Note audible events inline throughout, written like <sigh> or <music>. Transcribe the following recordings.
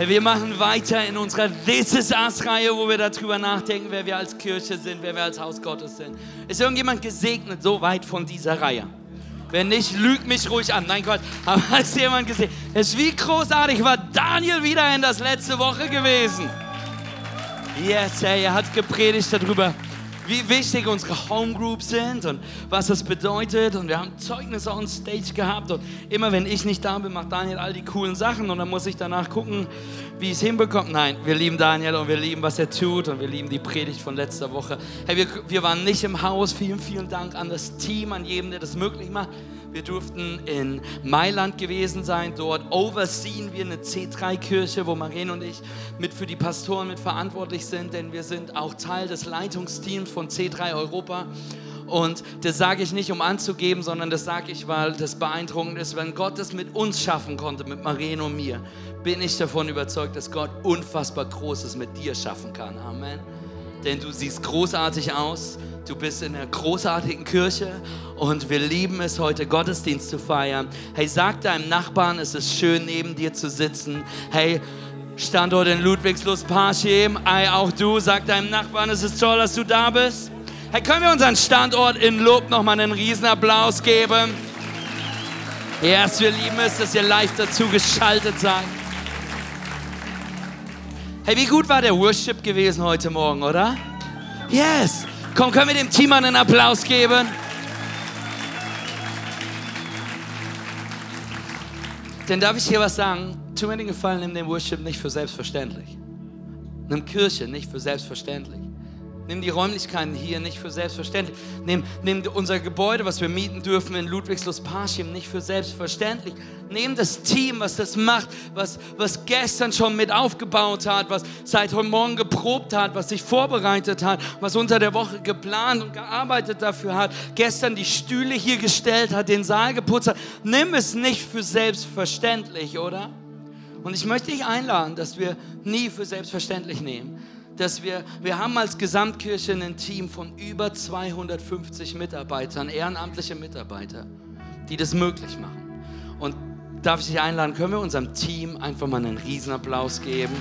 Hey, wir machen weiter in unserer This is Us-Reihe, wo wir darüber nachdenken, wer wir als Kirche sind, wer wir als Haus Gottes sind. Ist irgendjemand gesegnet so weit von dieser Reihe? Wenn nicht, lügt mich ruhig an. Nein, Gott, aber <laughs> ist jemand gesehen? Es ist wie großartig, war Daniel wieder in das letzte Woche gewesen. Yes, hey, er hat gepredigt darüber, wie wichtig unsere Homegroups sind und was das bedeutet. Und wir haben Zeugnisse on Stage gehabt. Und immer wenn ich nicht da bin, macht Daniel all die coolen Sachen. Und dann muss ich danach gucken, wie ich es hinbekomme. Nein, wir lieben Daniel und wir lieben, was er tut. Und wir lieben die Predigt von letzter Woche. Hey, wir, wir waren nicht im Haus. Vielen, vielen Dank an das Team, an jedem, der das möglich macht. Wir durften in Mailand gewesen sein. Dort overseen wir eine C3-Kirche, wo Marien und ich mit für die Pastoren mit verantwortlich sind, denn wir sind auch Teil des Leitungsteams von C3 Europa. Und das sage ich nicht, um anzugeben, sondern das sage ich, weil das beeindruckend ist. Wenn Gott das mit uns schaffen konnte, mit Marien und mir, bin ich davon überzeugt, dass Gott unfassbar Großes mit dir schaffen kann. Amen. Denn du siehst großartig aus Du bist in einer großartigen Kirche und wir lieben es heute, Gottesdienst zu feiern. Hey, sag deinem Nachbarn, es ist schön, neben dir zu sitzen. Hey, Standort in Ludwigslust, Parchim. Hey, auch du, sag deinem Nachbarn, es ist toll, dass du da bist. Hey, können wir unseren Standort in Lob nochmal einen Riesenapplaus geben? Yes, wir lieben es, dass ihr live dazu geschaltet seid. Hey, wie gut war der Worship gewesen heute Morgen, oder? Yes. Komm, können wir dem Team einen Applaus geben? Denn darf ich hier was sagen? Tu mir den Gefallen, nimm den Worship nicht für selbstverständlich. Nimm Kirche nicht für selbstverständlich. Nimm die Räumlichkeiten hier nicht für selbstverständlich. Nimm, nimm unser Gebäude, was wir mieten dürfen in Ludwigslust-Parchim, nicht für selbstverständlich. Nimm das Team, was das macht, was, was gestern schon mit aufgebaut hat, was seit heute Morgen geprobt hat, was sich vorbereitet hat, was unter der Woche geplant und gearbeitet dafür hat, gestern die Stühle hier gestellt hat, den Saal geputzt hat. Nimm es nicht für selbstverständlich, oder? Und ich möchte dich einladen, dass wir nie für selbstverständlich nehmen dass wir, wir haben als Gesamtkirche ein Team von über 250 Mitarbeitern, ehrenamtliche Mitarbeiter, die das möglich machen. Und darf ich dich einladen, können wir unserem Team einfach mal einen Riesenapplaus geben?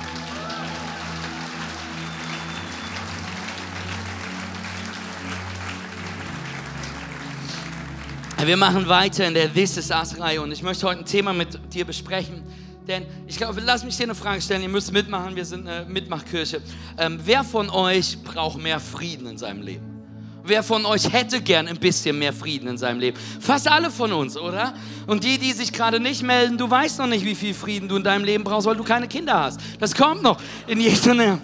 Wir machen weiter in der This is Us-Reihe und ich möchte heute ein Thema mit dir besprechen, denn ich glaube, lass mich dir eine Frage stellen. Ihr müsst mitmachen, wir sind eine Mitmachkirche. Ähm, wer von euch braucht mehr Frieden in seinem Leben? Wer von euch hätte gern ein bisschen mehr Frieden in seinem Leben? Fast alle von uns, oder? Und die, die sich gerade nicht melden, du weißt noch nicht, wie viel Frieden du in deinem Leben brauchst, weil du keine Kinder hast. Das kommt noch in Jesu Namen.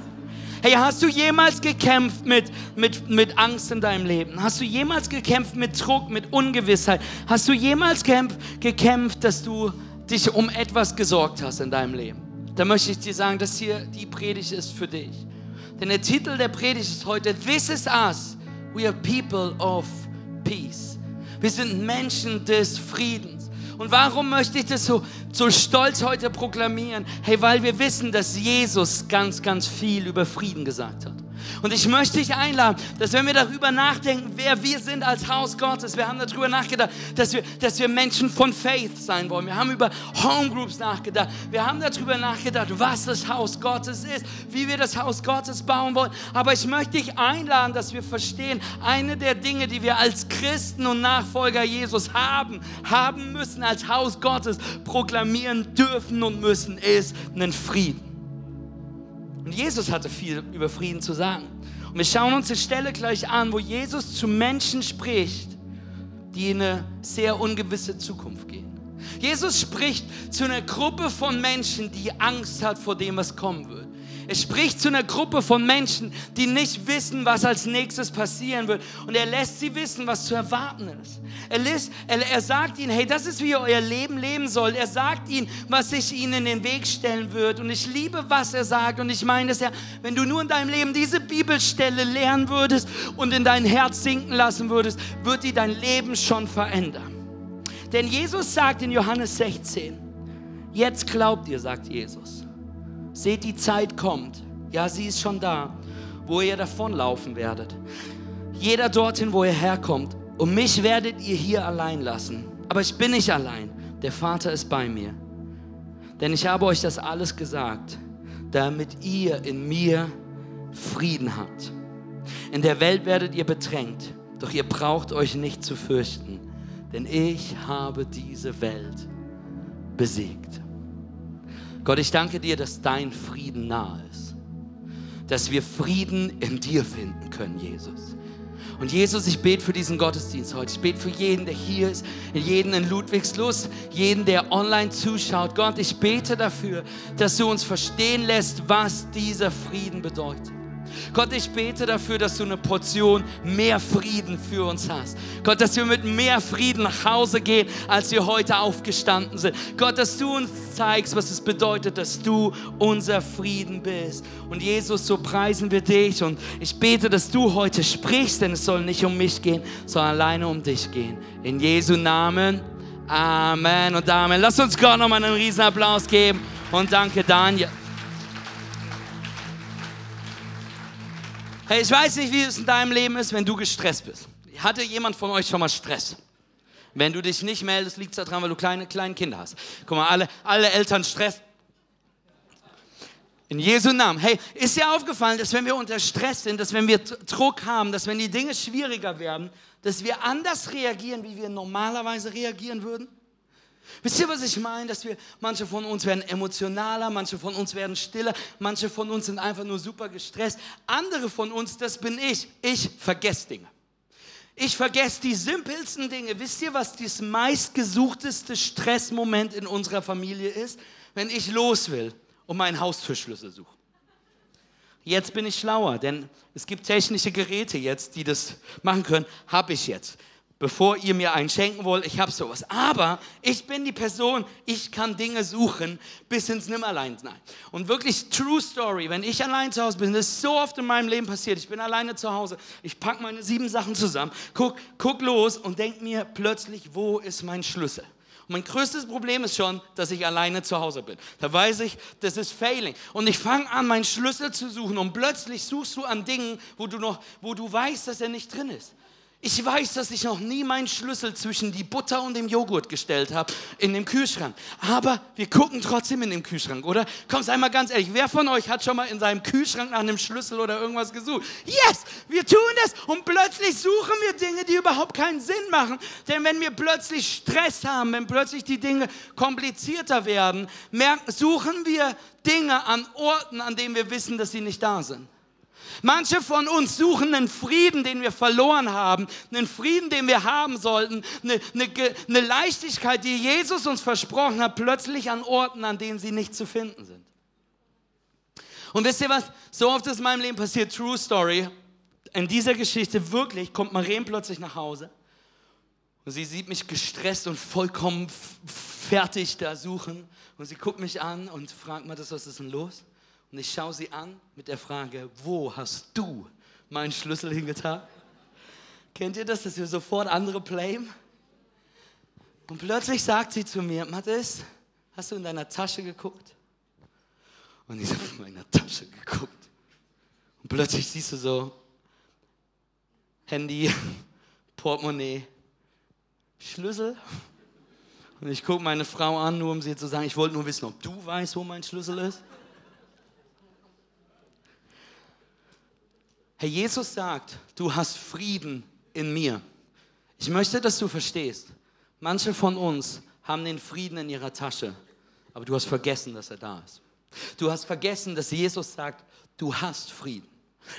Hey, hast du jemals gekämpft mit, mit, mit Angst in deinem Leben? Hast du jemals gekämpft mit Druck, mit Ungewissheit? Hast du jemals gekämpft, dass du dich um etwas gesorgt hast in deinem Leben, dann möchte ich dir sagen, dass hier die Predigt ist für dich. Denn der Titel der Predigt ist heute This is us. We are people of peace. Wir sind Menschen des Friedens. Und warum möchte ich das so, so stolz heute proklamieren? Hey, weil wir wissen, dass Jesus ganz, ganz viel über Frieden gesagt hat. Und ich möchte dich einladen, dass wenn wir darüber nachdenken, wer wir sind als Haus Gottes, wir haben darüber nachgedacht, dass wir, dass wir Menschen von Faith sein wollen. Wir haben über Homegroups nachgedacht. Wir haben darüber nachgedacht, was das Haus Gottes ist, wie wir das Haus Gottes bauen wollen. Aber ich möchte dich einladen, dass wir verstehen, eine der Dinge, die wir als Christen und Nachfolger Jesus haben, haben müssen, als Haus Gottes proklamieren dürfen und müssen, ist einen Frieden. Und Jesus hatte viel über Frieden zu sagen. Und wir schauen uns die Stelle gleich an, wo Jesus zu Menschen spricht, die in eine sehr ungewisse Zukunft gehen. Jesus spricht zu einer Gruppe von Menschen, die Angst hat vor dem, was kommen wird. Er spricht zu einer Gruppe von Menschen, die nicht wissen, was als nächstes passieren wird. Und er lässt sie wissen, was zu erwarten ist. Er, lässt, er, er sagt ihnen, hey, das ist, wie ihr euer Leben leben sollt. Er sagt ihnen, was sich ihnen in den Weg stellen wird. Und ich liebe, was er sagt. Und ich meine es ja, wenn du nur in deinem Leben diese Bibelstelle lernen würdest und in dein Herz sinken lassen würdest, wird die dein Leben schon verändern. Denn Jesus sagt in Johannes 16, jetzt glaubt ihr, sagt Jesus. Seht, die Zeit kommt. Ja, sie ist schon da, wo ihr davonlaufen werdet. Jeder dorthin, wo ihr herkommt. Und mich werdet ihr hier allein lassen. Aber ich bin nicht allein. Der Vater ist bei mir. Denn ich habe euch das alles gesagt, damit ihr in mir Frieden habt. In der Welt werdet ihr bedrängt, doch ihr braucht euch nicht zu fürchten, denn ich habe diese Welt besiegt. Gott, ich danke dir, dass dein Frieden nahe ist, dass wir Frieden in dir finden können, Jesus. Und Jesus, ich bete für diesen Gottesdienst heute. Ich bete für jeden, der hier ist, jeden in Ludwigslust, jeden, der online zuschaut. Gott, ich bete dafür, dass du uns verstehen lässt, was dieser Frieden bedeutet. Gott, ich bete dafür, dass du eine Portion mehr Frieden für uns hast. Gott, dass wir mit mehr Frieden nach Hause gehen, als wir heute aufgestanden sind. Gott, dass du uns zeigst, was es bedeutet, dass du unser Frieden bist. Und Jesus, so preisen wir dich und ich bete, dass du heute sprichst, denn es soll nicht um mich gehen, sondern alleine um dich gehen. In Jesu Namen. Amen und Amen. Lass uns Gott nochmal einen riesen Applaus geben und danke Daniel. Hey, ich weiß nicht, wie es in deinem Leben ist, wenn du gestresst bist. Hatte jemand von euch schon mal Stress? Wenn du dich nicht meldest, liegt es daran, weil du kleine, kleine Kinder hast. Guck mal, alle, alle Eltern Stress. In Jesu Namen. Hey, ist dir aufgefallen, dass wenn wir unter Stress sind, dass wenn wir Druck haben, dass wenn die Dinge schwieriger werden, dass wir anders reagieren, wie wir normalerweise reagieren würden? Wisst ihr, was ich meine? Dass wir, manche von uns werden emotionaler, manche von uns werden stiller, manche von uns sind einfach nur super gestresst. Andere von uns, das bin ich, ich vergesse Dinge. Ich vergesse die simpelsten Dinge. Wisst ihr, was das meistgesuchteste Stressmoment in unserer Familie ist? Wenn ich los will und meinen Haustürschlüssel suche. Jetzt bin ich schlauer, denn es gibt technische Geräte jetzt, die das machen können. Habe ich jetzt bevor ihr mir einen schenken wollt, ich habe sowas. Aber ich bin die Person, ich kann Dinge suchen bis ins Nimmerlein. Nein. Und wirklich True Story, wenn ich allein zu Hause bin, das ist so oft in meinem Leben passiert. Ich bin alleine zu Hause, ich packe meine sieben Sachen zusammen, guck, guck los und denk mir plötzlich, wo ist mein Schlüssel? Und mein größtes Problem ist schon, dass ich alleine zu Hause bin. Da weiß ich, das ist Failing. Und ich fange an, meinen Schlüssel zu suchen und plötzlich suchst du an Dingen, wo du noch, wo du weißt, dass er nicht drin ist. Ich weiß, dass ich noch nie meinen Schlüssel zwischen die Butter und dem Joghurt gestellt habe in dem Kühlschrank. Aber wir gucken trotzdem in dem Kühlschrank, oder? Komm, sei mal ganz ehrlich, wer von euch hat schon mal in seinem Kühlschrank nach einem Schlüssel oder irgendwas gesucht? Yes, wir tun das und plötzlich suchen wir Dinge, die überhaupt keinen Sinn machen. Denn wenn wir plötzlich Stress haben, wenn plötzlich die Dinge komplizierter werden, merken, suchen wir Dinge an Orten, an denen wir wissen, dass sie nicht da sind. Manche von uns suchen einen Frieden, den wir verloren haben, einen Frieden, den wir haben sollten, eine, eine, eine Leichtigkeit, die Jesus uns versprochen hat, plötzlich an Orten, an denen sie nicht zu finden sind. Und wisst ihr was? So oft ist in meinem Leben passiert, True Story. In dieser Geschichte wirklich kommt Maren plötzlich nach Hause und sie sieht mich gestresst und vollkommen fertig da suchen und sie guckt mich an und fragt mal, was ist denn los? Und ich schaue sie an mit der Frage, wo hast du meinen Schlüssel hingetan? Kennt ihr das, dass wir sofort andere blamen? Und plötzlich sagt sie zu mir, Mathis, hast du in deiner Tasche geguckt? Und ich habe in meiner Tasche geguckt. Und plötzlich siehst du so Handy, <laughs> Portemonnaie, Schlüssel. Und ich gucke meine Frau an, nur um sie zu sagen, ich wollte nur wissen, ob du weißt, wo mein Schlüssel ist. Herr Jesus sagt, du hast Frieden in mir. Ich möchte, dass du verstehst, manche von uns haben den Frieden in ihrer Tasche, aber du hast vergessen, dass er da ist. Du hast vergessen, dass Jesus sagt, du hast Frieden.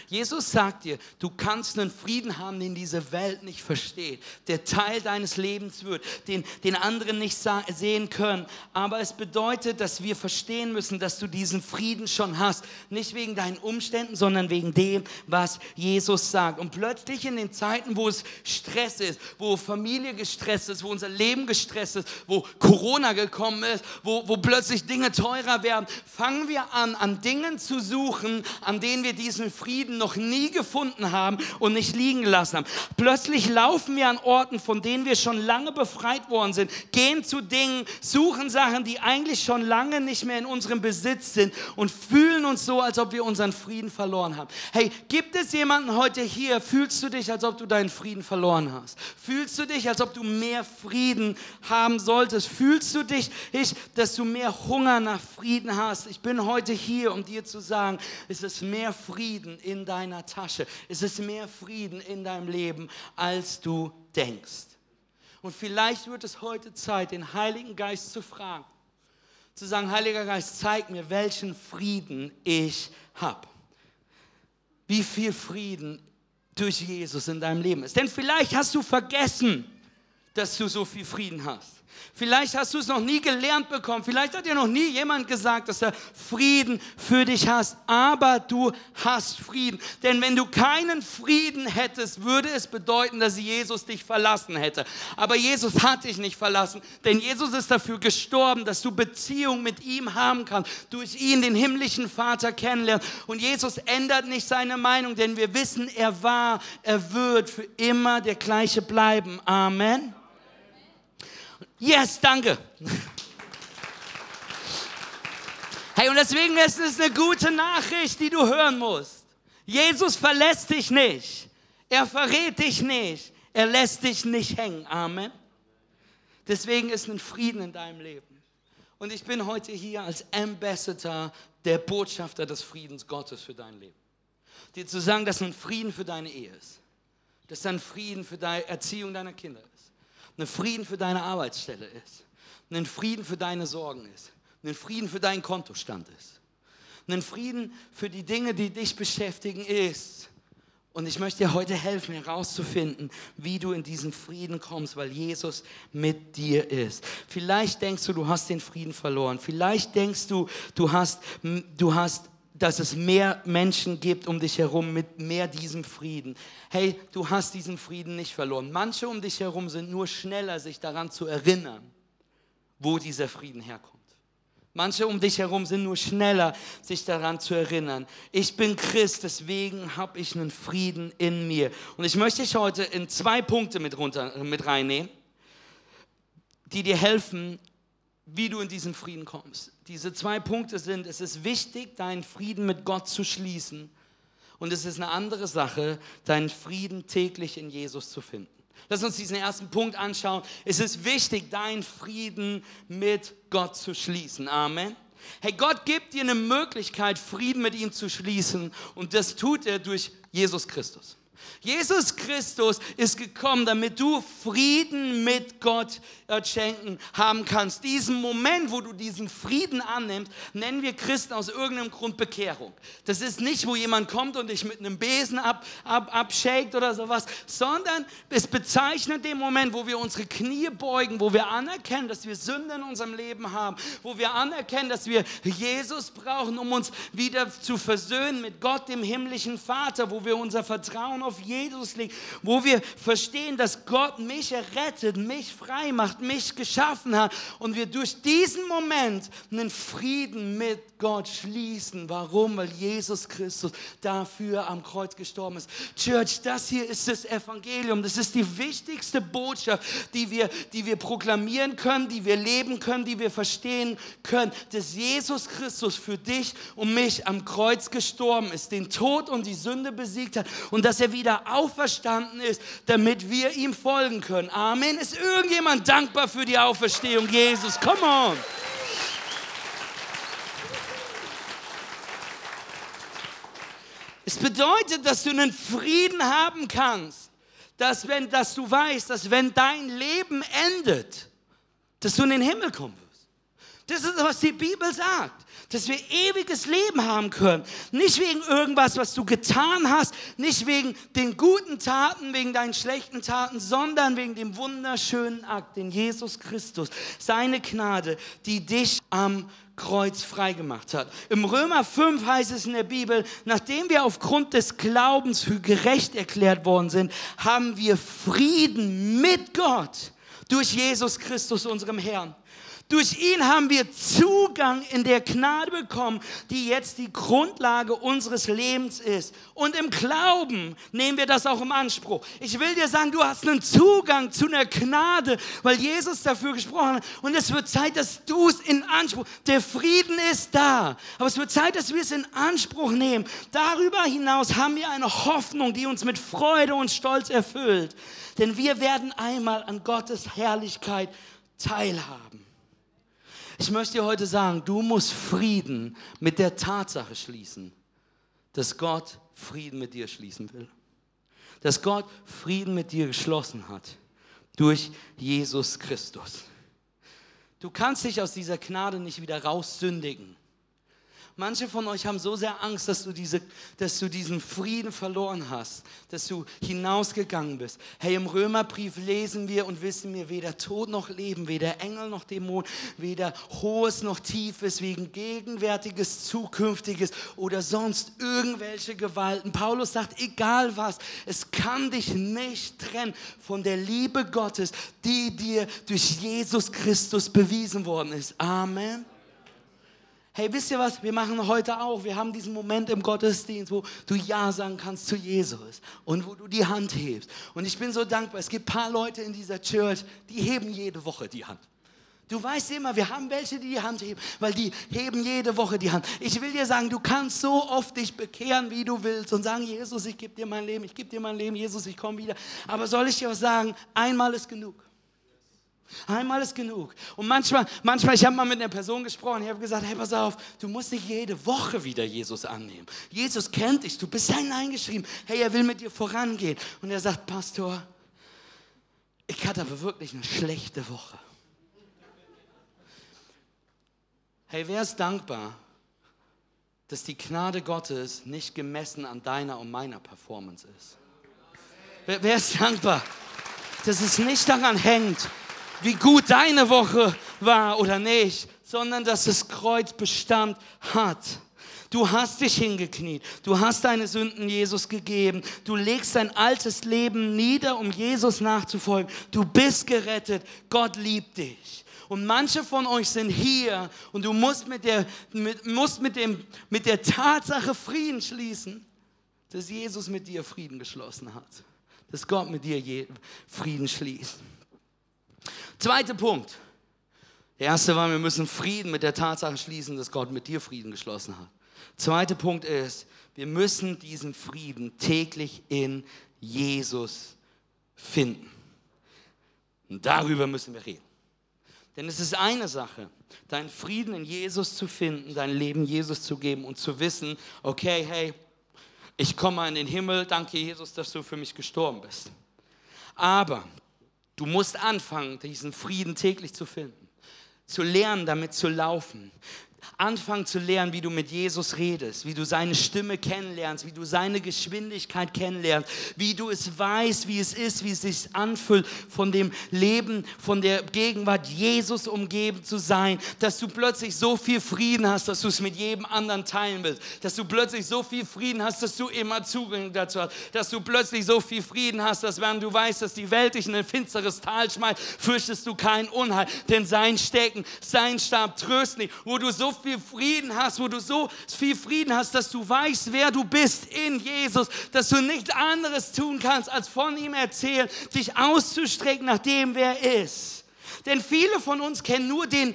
Jesus sagt dir, du kannst einen Frieden haben, den diese Welt nicht versteht, der Teil deines Lebens wird, den, den anderen nicht sehen können. Aber es bedeutet, dass wir verstehen müssen, dass du diesen Frieden schon hast. Nicht wegen deinen Umständen, sondern wegen dem, was Jesus sagt. Und plötzlich in den Zeiten, wo es Stress ist, wo Familie gestresst ist, wo unser Leben gestresst ist, wo Corona gekommen ist, wo, wo plötzlich Dinge teurer werden, fangen wir an, an Dingen zu suchen, an denen wir diesen Frieden Frieden noch nie gefunden haben und nicht liegen gelassen haben. Plötzlich laufen wir an Orten, von denen wir schon lange befreit worden sind, gehen zu Dingen, suchen Sachen, die eigentlich schon lange nicht mehr in unserem Besitz sind und fühlen uns so, als ob wir unseren Frieden verloren haben. Hey, gibt es jemanden heute hier, fühlst du dich, als ob du deinen Frieden verloren hast? Fühlst du dich, als ob du mehr Frieden haben solltest? Fühlst du dich, ich, dass du mehr Hunger nach Frieden hast? Ich bin heute hier, um dir zu sagen, es ist mehr Frieden in deiner Tasche. Es ist mehr Frieden in deinem Leben, als du denkst. Und vielleicht wird es heute Zeit, den Heiligen Geist zu fragen, zu sagen, Heiliger Geist, zeig mir, welchen Frieden ich habe. Wie viel Frieden durch Jesus in deinem Leben ist. Denn vielleicht hast du vergessen, dass du so viel Frieden hast. Vielleicht hast du es noch nie gelernt bekommen. Vielleicht hat dir noch nie jemand gesagt, dass er Frieden für dich hast. Aber du hast Frieden. Denn wenn du keinen Frieden hättest, würde es bedeuten, dass Jesus dich verlassen hätte. Aber Jesus hat dich nicht verlassen. Denn Jesus ist dafür gestorben, dass du Beziehung mit ihm haben kannst. Durch ihn den himmlischen Vater kennenlernen. Und Jesus ändert nicht seine Meinung, denn wir wissen, er war, er wird für immer der gleiche bleiben. Amen. Yes, danke. Hey, und deswegen ist es eine gute Nachricht, die du hören musst. Jesus verlässt dich nicht. Er verrät dich nicht. Er lässt dich nicht hängen. Amen. Deswegen ist ein Frieden in deinem Leben. Und ich bin heute hier als Ambassador, der Botschafter des Friedens Gottes für dein Leben. Dir zu sagen, dass ein Frieden für deine Ehe ist. Dass ein Frieden für die Erziehung deiner Kinder ist ein Frieden für deine Arbeitsstelle ist, ein Frieden für deine Sorgen ist, ein Frieden für deinen Kontostand ist, ein Frieden für die Dinge, die dich beschäftigen ist. Und ich möchte dir heute helfen, herauszufinden, wie du in diesen Frieden kommst, weil Jesus mit dir ist. Vielleicht denkst du, du hast den Frieden verloren. Vielleicht denkst du, du hast, du hast dass es mehr Menschen gibt um dich herum mit mehr diesem Frieden. Hey, du hast diesen Frieden nicht verloren. Manche um dich herum sind nur schneller, sich daran zu erinnern, wo dieser Frieden herkommt. Manche um dich herum sind nur schneller, sich daran zu erinnern. Ich bin Christ, deswegen habe ich einen Frieden in mir. Und ich möchte dich heute in zwei Punkte mit, runter, mit reinnehmen, die dir helfen, wie du in diesen Frieden kommst. Diese zwei Punkte sind, es ist wichtig, deinen Frieden mit Gott zu schließen und es ist eine andere Sache, deinen Frieden täglich in Jesus zu finden. Lass uns diesen ersten Punkt anschauen. Es ist wichtig, deinen Frieden mit Gott zu schließen. Amen. Hey, Gott gibt dir eine Möglichkeit, Frieden mit ihm zu schließen und das tut er durch Jesus Christus. Jesus Christus ist gekommen, damit du Frieden mit Gott schenken haben kannst. Diesen Moment, wo du diesen Frieden annimmst, nennen wir Christen aus irgendeinem Grund Bekehrung. Das ist nicht, wo jemand kommt und dich mit einem Besen ab, ab, abshakt oder sowas, sondern es bezeichnet den Moment, wo wir unsere Knie beugen, wo wir anerkennen, dass wir Sünde in unserem Leben haben, wo wir anerkennen, dass wir Jesus brauchen, um uns wieder zu versöhnen mit Gott, dem himmlischen Vater, wo wir unser Vertrauen auf Jesus legen, wo wir verstehen, dass Gott mich errettet, mich frei macht, mich geschaffen hat und wir durch diesen Moment einen Frieden mit Gott schließen. Warum? Weil Jesus Christus dafür am Kreuz gestorben ist. Church, das hier ist das Evangelium. Das ist die wichtigste Botschaft, die wir, die wir proklamieren können, die wir leben können, die wir verstehen können, dass Jesus Christus für dich und mich am Kreuz gestorben ist, den Tod und die Sünde besiegt hat und dass er wieder auferstanden ist, damit wir ihm folgen können. Amen. Ist irgendjemand dankbar für die Auferstehung Jesus? Come on. Es bedeutet, dass du einen Frieden haben kannst, dass, wenn, dass du weißt, dass wenn dein Leben endet, dass du in den Himmel kommen wirst. Das ist, was die Bibel sagt dass wir ewiges Leben haben können. Nicht wegen irgendwas, was du getan hast, nicht wegen den guten Taten, wegen deinen schlechten Taten, sondern wegen dem wunderschönen Akt, den Jesus Christus, seine Gnade, die dich am Kreuz freigemacht hat. Im Römer 5 heißt es in der Bibel, nachdem wir aufgrund des Glaubens für gerecht erklärt worden sind, haben wir Frieden mit Gott durch Jesus Christus, unserem Herrn. Durch ihn haben wir Zugang in der Gnade bekommen, die jetzt die Grundlage unseres Lebens ist. Und im Glauben nehmen wir das auch im Anspruch. Ich will dir sagen, du hast einen Zugang zu einer Gnade, weil Jesus dafür gesprochen hat. Und es wird Zeit, dass du es in Anspruch, der Frieden ist da. Aber es wird Zeit, dass wir es in Anspruch nehmen. Darüber hinaus haben wir eine Hoffnung, die uns mit Freude und Stolz erfüllt. Denn wir werden einmal an Gottes Herrlichkeit teilhaben. Ich möchte dir heute sagen, du musst Frieden mit der Tatsache schließen, dass Gott Frieden mit dir schließen will. Dass Gott Frieden mit dir geschlossen hat durch Jesus Christus. Du kannst dich aus dieser Gnade nicht wieder raussündigen. Manche von euch haben so sehr Angst, dass du, diese, dass du diesen Frieden verloren hast, dass du hinausgegangen bist. Hey, im Römerbrief lesen wir und wissen wir, weder Tod noch Leben, weder Engel noch Dämon, weder Hohes noch Tiefes, wegen Gegenwärtiges, Zukünftiges oder sonst irgendwelche Gewalten. Paulus sagt, egal was, es kann dich nicht trennen von der Liebe Gottes, die dir durch Jesus Christus bewiesen worden ist. Amen. Hey, wisst ihr was? Wir machen heute auch. Wir haben diesen Moment im Gottesdienst, wo du Ja sagen kannst zu Jesus und wo du die Hand hebst. Und ich bin so dankbar. Es gibt ein paar Leute in dieser Church, die heben jede Woche die Hand. Du weißt immer, wir haben welche, die die Hand heben, weil die heben jede Woche die Hand. Ich will dir sagen, du kannst so oft dich bekehren, wie du willst und sagen, Jesus, ich gebe dir mein Leben, ich gebe dir mein Leben, Jesus, ich komme wieder. Aber soll ich dir was sagen? Einmal ist genug. Einmal ist genug. Und manchmal, manchmal ich habe mal mit einer Person gesprochen, ich habe gesagt, hey, pass auf, du musst nicht jede Woche wieder Jesus annehmen. Jesus kennt dich, du bist hineingeschrieben. Hey, er will mit dir vorangehen. Und er sagt, Pastor, ich hatte aber wirklich eine schlechte Woche. Hey, wer ist dankbar, dass die Gnade Gottes nicht gemessen an deiner und meiner Performance ist? Wer, wer ist dankbar, dass es nicht daran hängt, wie gut deine Woche war oder nicht, sondern dass das Kreuz Bestand hat. Du hast dich hingekniet. Du hast deine Sünden Jesus gegeben. Du legst dein altes Leben nieder, um Jesus nachzufolgen. Du bist gerettet. Gott liebt dich. Und manche von euch sind hier und du musst mit der, mit, musst mit, dem, mit der Tatsache Frieden schließen, dass Jesus mit dir Frieden geschlossen hat. Dass Gott mit dir Frieden schließt. Zweiter Punkt. Der erste war, wir müssen Frieden mit der Tatsache schließen, dass Gott mit dir Frieden geschlossen hat. Zweiter Punkt ist, wir müssen diesen Frieden täglich in Jesus finden. Und darüber müssen wir reden. Denn es ist eine Sache, deinen Frieden in Jesus zu finden, dein Leben Jesus zu geben und zu wissen, okay, hey, ich komme in den Himmel, danke Jesus, dass du für mich gestorben bist. Aber Du musst anfangen, diesen Frieden täglich zu finden, zu lernen, damit zu laufen, Anfangen zu lernen, wie du mit Jesus redest, wie du seine Stimme kennenlernst, wie du seine Geschwindigkeit kennenlernst, wie du es weißt, wie es ist, wie es sich anfühlt, von dem Leben, von der Gegenwart Jesus umgeben zu sein, dass du plötzlich so viel Frieden hast, dass du es mit jedem anderen teilen willst, dass du plötzlich so viel Frieden hast, dass du immer Zugang dazu hast, dass du plötzlich so viel Frieden hast, dass wenn du weißt, dass die Welt dich in ein finsteres Tal schmeißt, fürchtest du kein Unheil, denn sein Stecken, sein Stab tröst dich, wo du so viel Frieden hast, wo du so viel Frieden hast, dass du weißt, wer du bist in Jesus, dass du nichts anderes tun kannst, als von ihm erzählen, dich auszustrecken nach dem, wer er ist. Denn viele von uns kennen nur den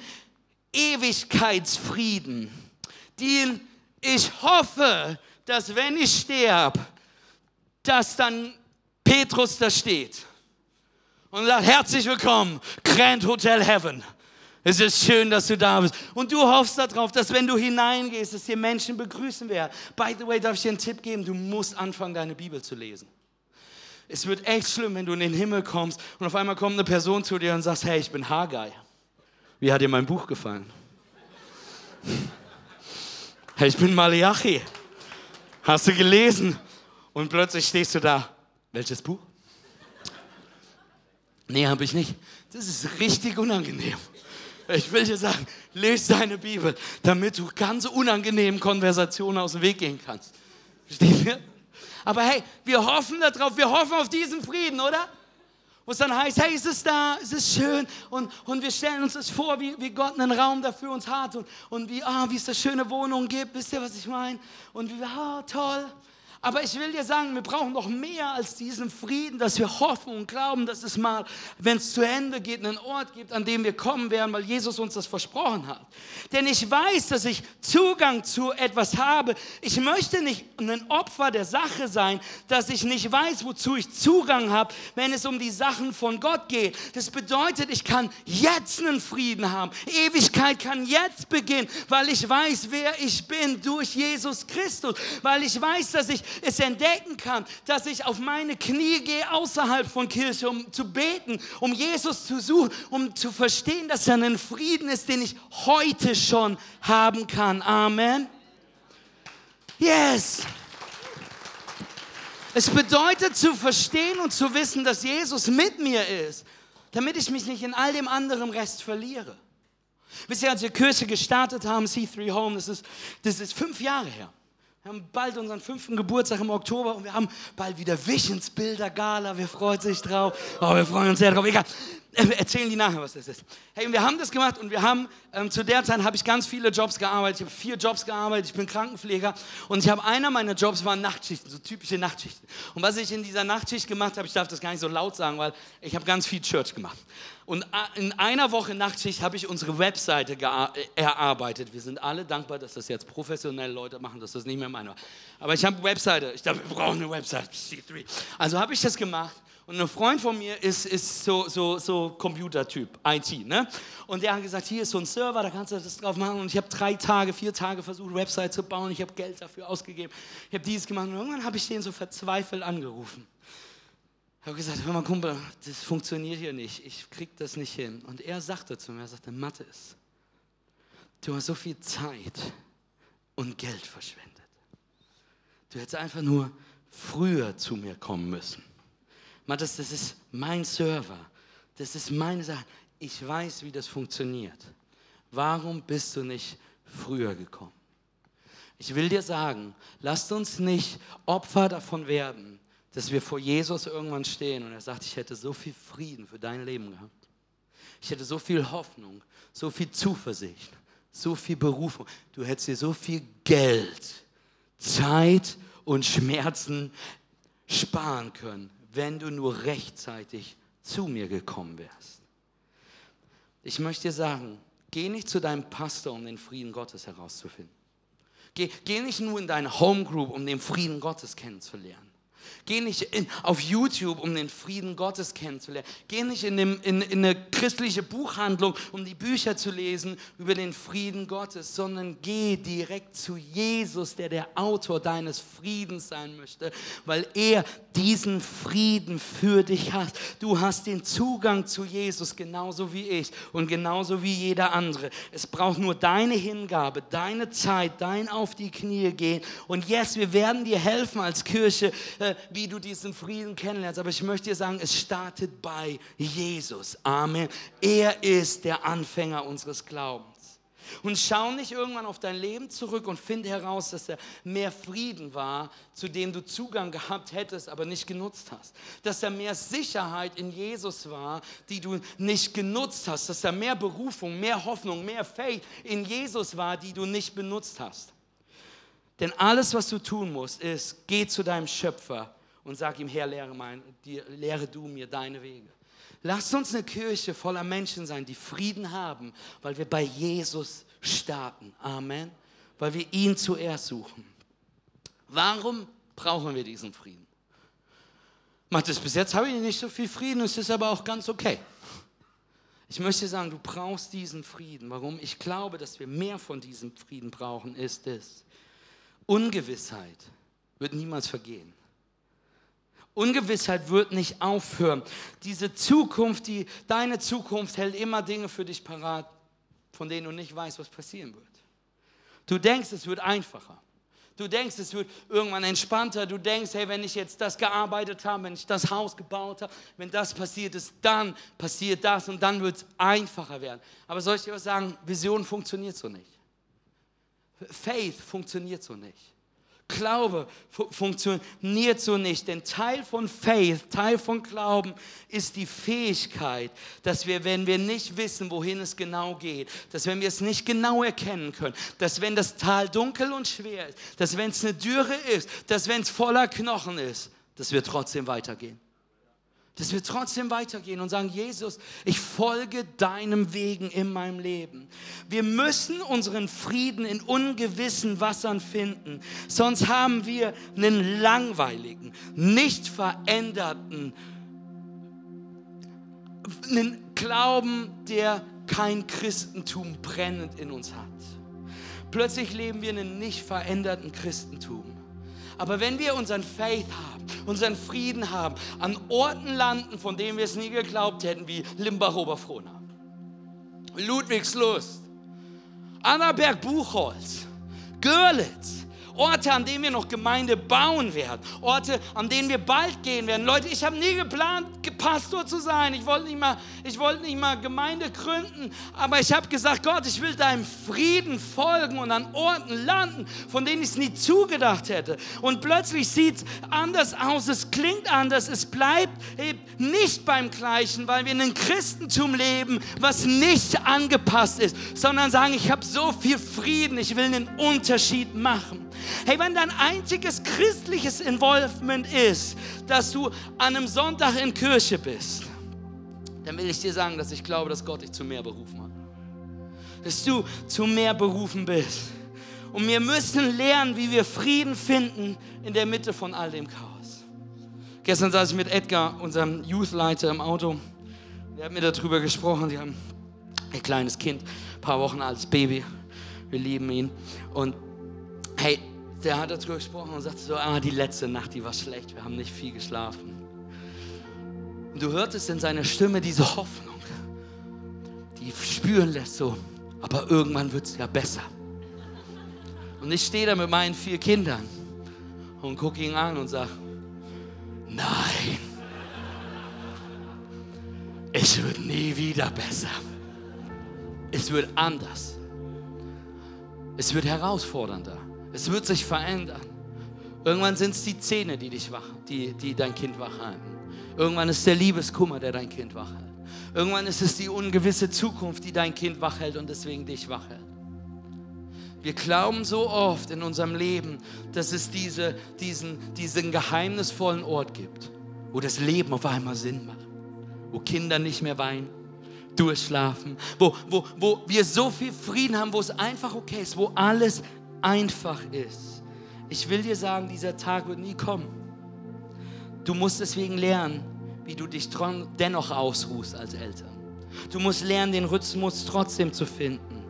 Ewigkeitsfrieden, den ich hoffe, dass wenn ich sterbe, dass dann Petrus da steht und sagt, herzlich willkommen, Grand Hotel Heaven. Es ist schön, dass du da bist. Und du hoffst darauf, dass wenn du hineingehst, dass dir Menschen begrüßen werden. By the way, darf ich dir einen Tipp geben? Du musst anfangen, deine Bibel zu lesen. Es wird echt schlimm, wenn du in den Himmel kommst und auf einmal kommt eine Person zu dir und sagt, hey, ich bin Haggai. Wie hat dir mein Buch gefallen? <laughs> Hey, ich bin Malachi. Hast du gelesen? Und plötzlich stehst du da. Welches Buch? Nee, habe ich nicht. Das ist richtig unangenehm. Ich will dir sagen, lese deine Bibel, damit du ganz unangenehmen Konversationen aus dem Weg gehen kannst. Verstehen wir? Aber hey, wir hoffen darauf, wir hoffen auf diesen Frieden, oder? Wo es dann heißt, hey, es ist da, es ist schön und, und wir stellen uns das vor, wie, wie Gott einen Raum dafür uns hat und, und wie, ah, wie es da schöne Wohnungen gibt, wisst ihr, was ich meine? Und wie, ah, toll. Aber ich will dir sagen, wir brauchen noch mehr als diesen Frieden, dass wir hoffen und glauben, dass es mal, wenn es zu Ende geht, einen Ort gibt, an dem wir kommen werden, weil Jesus uns das versprochen hat. Denn ich weiß, dass ich Zugang zu etwas habe. Ich möchte nicht ein Opfer der Sache sein, dass ich nicht weiß, wozu ich Zugang habe, wenn es um die Sachen von Gott geht. Das bedeutet, ich kann jetzt einen Frieden haben. Ewigkeit kann jetzt beginnen, weil ich weiß, wer ich bin durch Jesus Christus, weil ich weiß, dass ich es entdecken kann, dass ich auf meine Knie gehe außerhalb von Kirche, um zu beten, um Jesus zu suchen, um zu verstehen, dass er ein Frieden ist, den ich heute schon haben kann. Amen. Yes. Es bedeutet zu verstehen und zu wissen, dass Jesus mit mir ist, damit ich mich nicht in all dem anderen Rest verliere. Wisst ihr, als wir Kirche gestartet haben, C3 Home, das ist, das ist fünf Jahre her. Wir haben bald unseren fünften Geburtstag im Oktober und wir haben bald wieder Visionsbilder Gala. Wir freuen sich drauf. Oh, wir freuen uns sehr drauf. Egal. Äh, erzählen die nachher, was das ist. Hey, wir haben das gemacht und wir haben, ähm, zu der Zeit habe ich ganz viele Jobs gearbeitet. Ich habe vier Jobs gearbeitet. Ich bin Krankenpfleger und ich habe einer meiner Jobs waren Nachtschichten, so typische Nachtschichten. Und was ich in dieser Nachtschicht gemacht habe, ich darf das gar nicht so laut sagen, weil ich habe ganz viel Church gemacht. Und in einer Woche Nachtschicht habe ich unsere Webseite erarbeitet. Wir sind alle dankbar, dass das jetzt professionelle Leute machen, dass das nicht mehr meine war. Aber ich habe Webseite. Ich dachte, wir brauchen eine Webseite. C3. Also habe ich das gemacht. Und ein Freund von mir ist, ist so, so, so Computertyp, IT. Ne? Und der hat gesagt, hier ist so ein Server, da kannst du das drauf machen. Und ich habe drei Tage, vier Tage versucht, Website zu bauen. Ich habe Geld dafür ausgegeben. Ich habe dieses gemacht. Und irgendwann habe ich den so verzweifelt angerufen. Ich habe gesagt, hör mal Kumpel, das funktioniert hier nicht, ich krieg das nicht hin. Und er sagte zu mir, er sagte, Mathis, du hast so viel Zeit und Geld verschwendet. Du hättest einfach nur früher zu mir kommen müssen. Mathis, das ist mein Server, das ist meine Sache. Ich weiß, wie das funktioniert. Warum bist du nicht früher gekommen? Ich will dir sagen, lasst uns nicht Opfer davon werden, dass wir vor Jesus irgendwann stehen und er sagt, ich hätte so viel Frieden für dein Leben gehabt. Ich hätte so viel Hoffnung, so viel Zuversicht, so viel Berufung. Du hättest dir so viel Geld, Zeit und Schmerzen sparen können, wenn du nur rechtzeitig zu mir gekommen wärst. Ich möchte dir sagen, geh nicht zu deinem Pastor, um den Frieden Gottes herauszufinden. Geh, geh nicht nur in deine Homegroup, um den Frieden Gottes kennenzulernen. Geh nicht in, auf YouTube, um den Frieden Gottes kennenzulernen. Geh nicht in, dem, in, in eine christliche Buchhandlung, um die Bücher zu lesen über den Frieden Gottes, sondern geh direkt zu Jesus, der der Autor deines Friedens sein möchte, weil er diesen Frieden für dich hat. Du hast den Zugang zu Jesus genauso wie ich und genauso wie jeder andere. Es braucht nur deine Hingabe, deine Zeit, dein auf die Knie gehen. Und yes, wir werden dir helfen als Kirche, äh, wie du diesen Frieden kennenlernst. Aber ich möchte dir sagen, es startet bei Jesus. Amen. Er ist der Anfänger unseres Glaubens. Und schau nicht irgendwann auf dein Leben zurück und finde heraus, dass er mehr Frieden war, zu dem du Zugang gehabt hättest, aber nicht genutzt hast. Dass er mehr Sicherheit in Jesus war, die du nicht genutzt hast. Dass er mehr Berufung, mehr Hoffnung, mehr Faith in Jesus war, die du nicht benutzt hast. Denn alles, was du tun musst, ist, geh zu deinem Schöpfer und sag ihm, Herr, lehre, mein, lehre du mir deine Wege. Lass uns eine Kirche voller Menschen sein, die Frieden haben, weil wir bei Jesus starten. Amen. Weil wir ihn zuerst suchen. Warum brauchen wir diesen Frieden? Matthias, bis jetzt habe ich nicht so viel Frieden, es ist aber auch ganz okay. Ich möchte sagen, du brauchst diesen Frieden. Warum? Ich glaube, dass wir mehr von diesem Frieden brauchen, ist es, Ungewissheit wird niemals vergehen. Ungewissheit wird nicht aufhören. Diese Zukunft, die, deine Zukunft hält immer Dinge für dich parat, von denen du nicht weißt, was passieren wird. Du denkst, es wird einfacher. Du denkst, es wird irgendwann entspannter. Du denkst, hey, wenn ich jetzt das gearbeitet habe, wenn ich das Haus gebaut habe, wenn das passiert ist, dann passiert das und dann wird es einfacher werden. Aber soll ich dir was sagen? Vision funktioniert so nicht. Faith funktioniert so nicht. Glaube funktioniert so nicht. Denn Teil von Faith, Teil von Glauben ist die Fähigkeit, dass wir, wenn wir nicht wissen, wohin es genau geht, dass wenn wir es nicht genau erkennen können, dass wenn das Tal dunkel und schwer ist, dass wenn es eine Dürre ist, dass wenn es voller Knochen ist, dass wir trotzdem weitergehen dass wir trotzdem weitergehen und sagen, Jesus, ich folge deinem Wegen in meinem Leben. Wir müssen unseren Frieden in ungewissen Wassern finden, sonst haben wir einen langweiligen, nicht veränderten, einen Glauben, der kein Christentum brennend in uns hat. Plötzlich leben wir in einem nicht veränderten Christentum. Aber wenn wir unseren Faith haben, unseren Frieden haben, an Orten landen, von denen wir es nie geglaubt hätten, wie Limbach-Oberfrohna, Ludwigslust, Annaberg-Buchholz, Görlitz, Orte, an denen wir noch Gemeinde bauen werden, Orte, an denen wir bald gehen werden. Leute, ich habe nie geplant, Pastor zu sein. Ich wollte nicht mal, nicht mal Gemeinde gründen, aber ich habe gesagt, Gott, ich will deinem Frieden folgen und an Orten landen, von denen ich es nie zugedacht hätte. Und plötzlich sieht es anders aus, es klingt anders, es bleibt eben nicht beim Gleichen, weil wir in einem Christentum leben, was nicht angepasst ist, sondern sagen, ich habe so viel Frieden, ich will einen Unterschied machen. Hey, wenn dein einziges christliches Involvement ist, dass du an einem Sonntag in Kirche bist, dann will ich dir sagen, dass ich glaube, dass Gott dich zu mehr berufen hat. Dass du zu mehr berufen bist. Und wir müssen lernen, wie wir Frieden finden in der Mitte von all dem Chaos. Gestern saß ich mit Edgar, unserem Youth-Leiter, im Auto. Der hat mir darüber gesprochen. Die haben ein kleines Kind, ein paar Wochen altes Baby. Wir lieben ihn. Und hey, der hat darüber gesprochen und sagte so, ah, die letzte Nacht, die war schlecht, wir haben nicht viel geschlafen. Und du hörtest in seiner Stimme diese Hoffnung, die spüren lässt so, aber irgendwann wird es ja besser. Und ich stehe da mit meinen vier Kindern und gucke ihn an und sage, nein, es wird nie wieder besser. Es wird anders. Es wird herausfordernder. Es wird sich verändern. Irgendwann sind es die Zähne, die dich wach, die, die dein Kind wach halten. Irgendwann ist der Liebeskummer, der dein Kind wach hält. Irgendwann ist es die ungewisse Zukunft, die dein Kind wach hält und deswegen dich wach hält. Wir glauben so oft in unserem Leben, dass es diese, diesen, diesen geheimnisvollen Ort gibt, wo das Leben auf einmal Sinn macht, wo Kinder nicht mehr weinen, durchschlafen, wo, wo, wo wir so viel Frieden haben, wo es einfach okay ist, wo alles einfach ist. Ich will dir sagen, dieser Tag wird nie kommen. Du musst deswegen lernen, wie du dich dennoch ausruhst als Eltern. Du musst lernen, den Rhythmus trotzdem zu finden.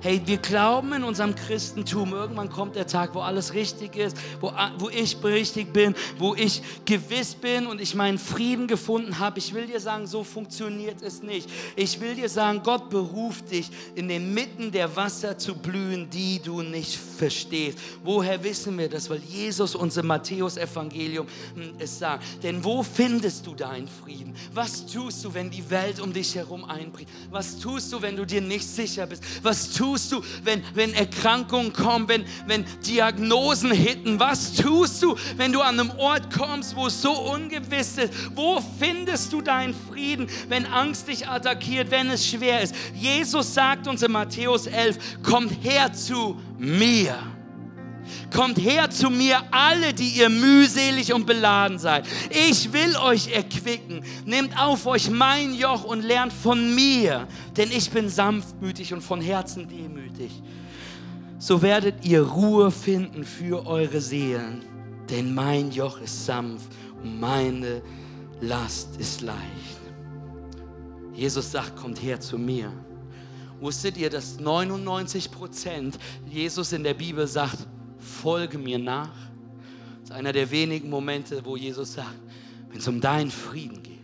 Hey, wir glauben in unserem Christentum, irgendwann kommt der Tag, wo alles richtig ist, wo, wo ich richtig bin, wo ich gewiss bin und ich meinen Frieden gefunden habe. Ich will dir sagen, so funktioniert es nicht. Ich will dir sagen, Gott beruft dich, in den Mitten der Wasser zu blühen, die du nicht verstehst. Woher wissen wir das? Weil Jesus uns im Matthäus-Evangelium hm, es sagt. Denn wo findest du deinen Frieden? Was tust du, wenn die Welt um dich herum einbricht? Was tust du, wenn du dir nicht sicher bist? Was tust tust du, wenn, wenn Erkrankungen kommen, wenn, wenn Diagnosen hitten? Was tust du, wenn du an einem Ort kommst, wo es so ungewiss ist? Wo findest du deinen Frieden, wenn Angst dich attackiert, wenn es schwer ist? Jesus sagt uns in Matthäus 11, kommt her zu mir. Kommt her zu mir, alle, die ihr mühselig und beladen seid. Ich will euch erquicken. Nehmt auf euch mein Joch und lernt von mir, denn ich bin sanftmütig und von Herzen demütig. So werdet ihr Ruhe finden für eure Seelen, denn mein Joch ist sanft und meine Last ist leicht. Jesus sagt, kommt her zu mir. Wusstet ihr, dass 99 Prozent Jesus in der Bibel sagt, folge mir nach. Das ist einer der wenigen Momente, wo Jesus sagt, wenn es um deinen Frieden geht,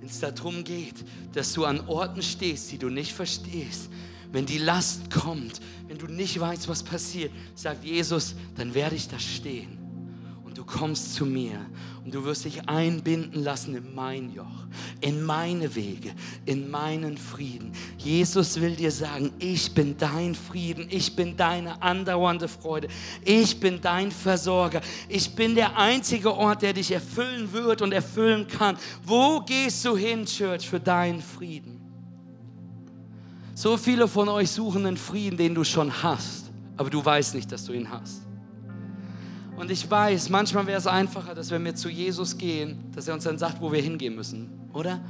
wenn es darum geht, dass du an Orten stehst, die du nicht verstehst, wenn die Last kommt, wenn du nicht weißt, was passiert, sagt Jesus, dann werde ich da stehen kommst zu mir und du wirst dich einbinden lassen in mein Joch, in meine Wege, in meinen Frieden. Jesus will dir sagen, ich bin dein Frieden, ich bin deine andauernde Freude, ich bin dein Versorger, ich bin der einzige Ort, der dich erfüllen wird und erfüllen kann. Wo gehst du hin, Church, für deinen Frieden? So viele von euch suchen einen Frieden, den du schon hast, aber du weißt nicht, dass du ihn hast. Und ich weiß, manchmal wäre es einfacher, dass wenn wir zu Jesus gehen, dass er uns dann sagt, wo wir hingehen müssen, oder?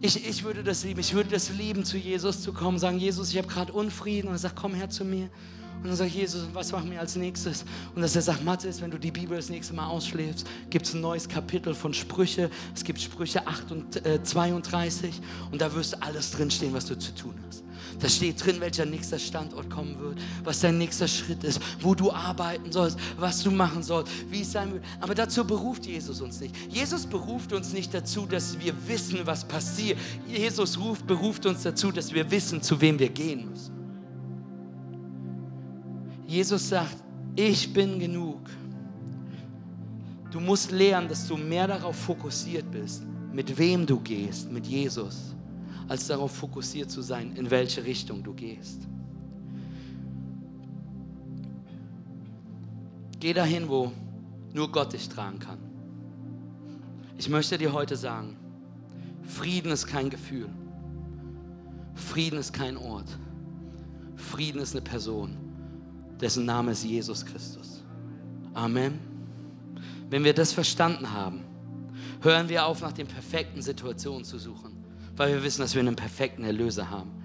Ich, ich würde das lieben. Ich würde das lieben, zu Jesus zu kommen, sagen, Jesus, ich habe gerade Unfrieden. Und er sagt, komm her zu mir. Und dann sagt Jesus, was machen wir als nächstes? Und dass er sagt, Mathis, wenn du die Bibel das nächste Mal ausschläfst, gibt es ein neues Kapitel von Sprüche. Es gibt Sprüche 8 und äh, 32 und da wirst alles drinstehen, was du zu tun hast. Da steht drin, welcher nächster Standort kommen wird, was dein nächster Schritt ist, wo du arbeiten sollst, was du machen sollst, wie es sein wird. Aber dazu beruft Jesus uns nicht. Jesus beruft uns nicht dazu, dass wir wissen, was passiert. Jesus ruft, beruft uns dazu, dass wir wissen, zu wem wir gehen müssen. Jesus sagt, ich bin genug. Du musst lernen, dass du mehr darauf fokussiert bist, mit wem du gehst, mit Jesus als darauf fokussiert zu sein, in welche Richtung du gehst. Geh dahin, wo nur Gott dich tragen kann. Ich möchte dir heute sagen, Frieden ist kein Gefühl. Frieden ist kein Ort. Frieden ist eine Person, dessen Name ist Jesus Christus. Amen. Wenn wir das verstanden haben, hören wir auf, nach den perfekten Situationen zu suchen weil wir wissen, dass wir einen perfekten Erlöser haben.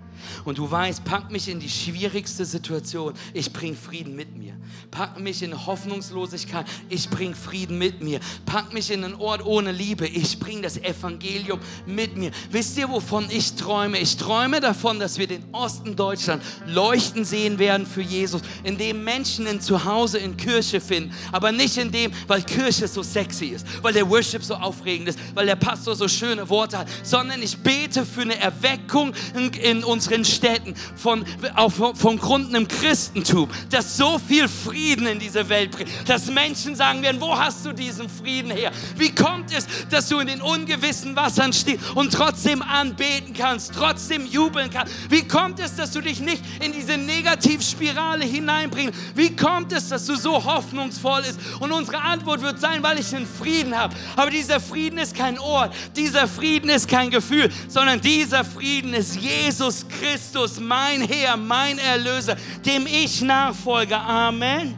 Und du weißt, pack mich in die schwierigste Situation, ich bring Frieden mit mir. Pack mich in Hoffnungslosigkeit, ich bring Frieden mit mir. Pack mich in einen Ort ohne Liebe, ich bring das Evangelium mit mir. Wisst ihr, wovon ich träume? Ich träume davon, dass wir den Osten Deutschland leuchten sehen werden für Jesus, indem Menschen ein Zuhause in Kirche finden, aber nicht in dem, weil Kirche so sexy ist, weil der Worship so aufregend ist, weil der Pastor so schöne Worte hat, sondern ich bete für eine Erweckung in uns unseren Städten, von, auf, von Grund im Christentum, das so viel Frieden in diese Welt bringt, dass Menschen sagen werden, wo hast du diesen Frieden her? Wie kommt es, dass du in den ungewissen Wassern stehst und trotzdem anbeten kannst, trotzdem jubeln kannst? Wie kommt es, dass du dich nicht in diese Negativspirale hineinbringst? Wie kommt es, dass du so hoffnungsvoll bist? Und unsere Antwort wird sein, weil ich einen Frieden habe. Aber dieser Frieden ist kein Ort, dieser Frieden ist kein Gefühl, sondern dieser Frieden ist Jesus Christus, mein Herr, mein Erlöser, dem ich nachfolge. Amen.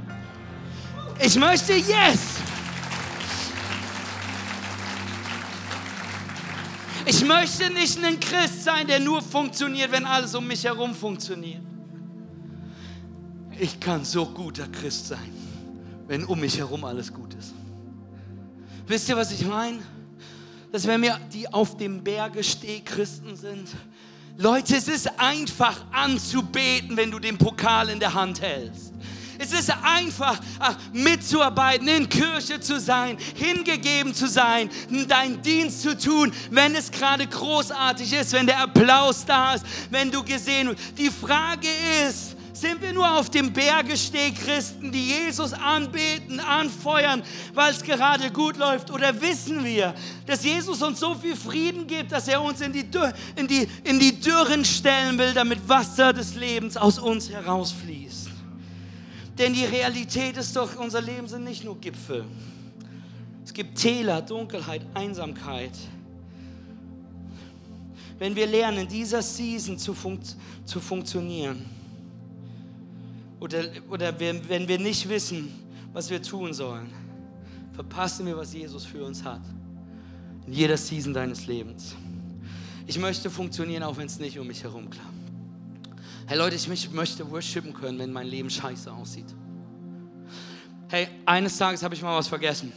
Ich möchte yes. Ich möchte nicht ein Christ sein, der nur funktioniert, wenn alles um mich herum funktioniert. Ich kann so guter Christ sein, wenn um mich herum alles gut ist. Wisst ihr, was ich meine? Dass wenn wir die auf dem Berge steh Christen sind, Leute, es ist einfach anzubeten, wenn du den Pokal in der Hand hältst. Es ist einfach mitzuarbeiten, in Kirche zu sein, hingegeben zu sein, deinen Dienst zu tun, wenn es gerade großartig ist, wenn der Applaus da ist, wenn du gesehen wirst. Die Frage ist, sind wir nur auf dem Bergesteg Christen, die Jesus anbeten, anfeuern, weil es gerade gut läuft? Oder wissen wir, dass Jesus uns so viel Frieden gibt, dass er uns in die, in die, in die Dürren stellen will, damit Wasser des Lebens aus uns herausfließt? Denn die Realität ist doch, unser Leben sind nicht nur Gipfel. Es gibt Täler, Dunkelheit, Einsamkeit. Wenn wir lernen, in dieser Season zu, funkt, zu funktionieren, oder, oder wenn wir nicht wissen, was wir tun sollen, verpassen wir, was Jesus für uns hat. In jeder Season deines Lebens. Ich möchte funktionieren, auch wenn es nicht um mich herum klappt. Hey Leute, ich möchte worshipen können, wenn mein Leben scheiße aussieht. Hey, eines Tages habe ich mal was vergessen.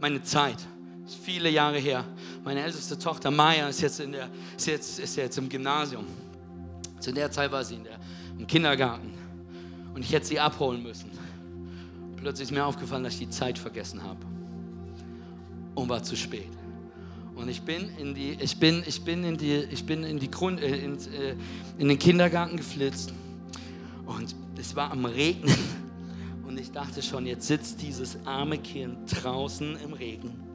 Meine Zeit. Ist viele Jahre her. Meine älteste Tochter Maya ist jetzt, in der, ist jetzt, ist jetzt im Gymnasium. Zu der Zeit war sie in der, im Kindergarten und ich hätte sie abholen müssen. Plötzlich ist mir aufgefallen, dass ich die Zeit vergessen habe und war zu spät. Und ich bin in die, ich bin, ich bin in die, ich bin in die Grund, äh, in, äh, in den Kindergarten geflitzt und es war am Regnen <laughs> Und ich dachte schon, jetzt sitzt dieses arme Kind draußen im Regen.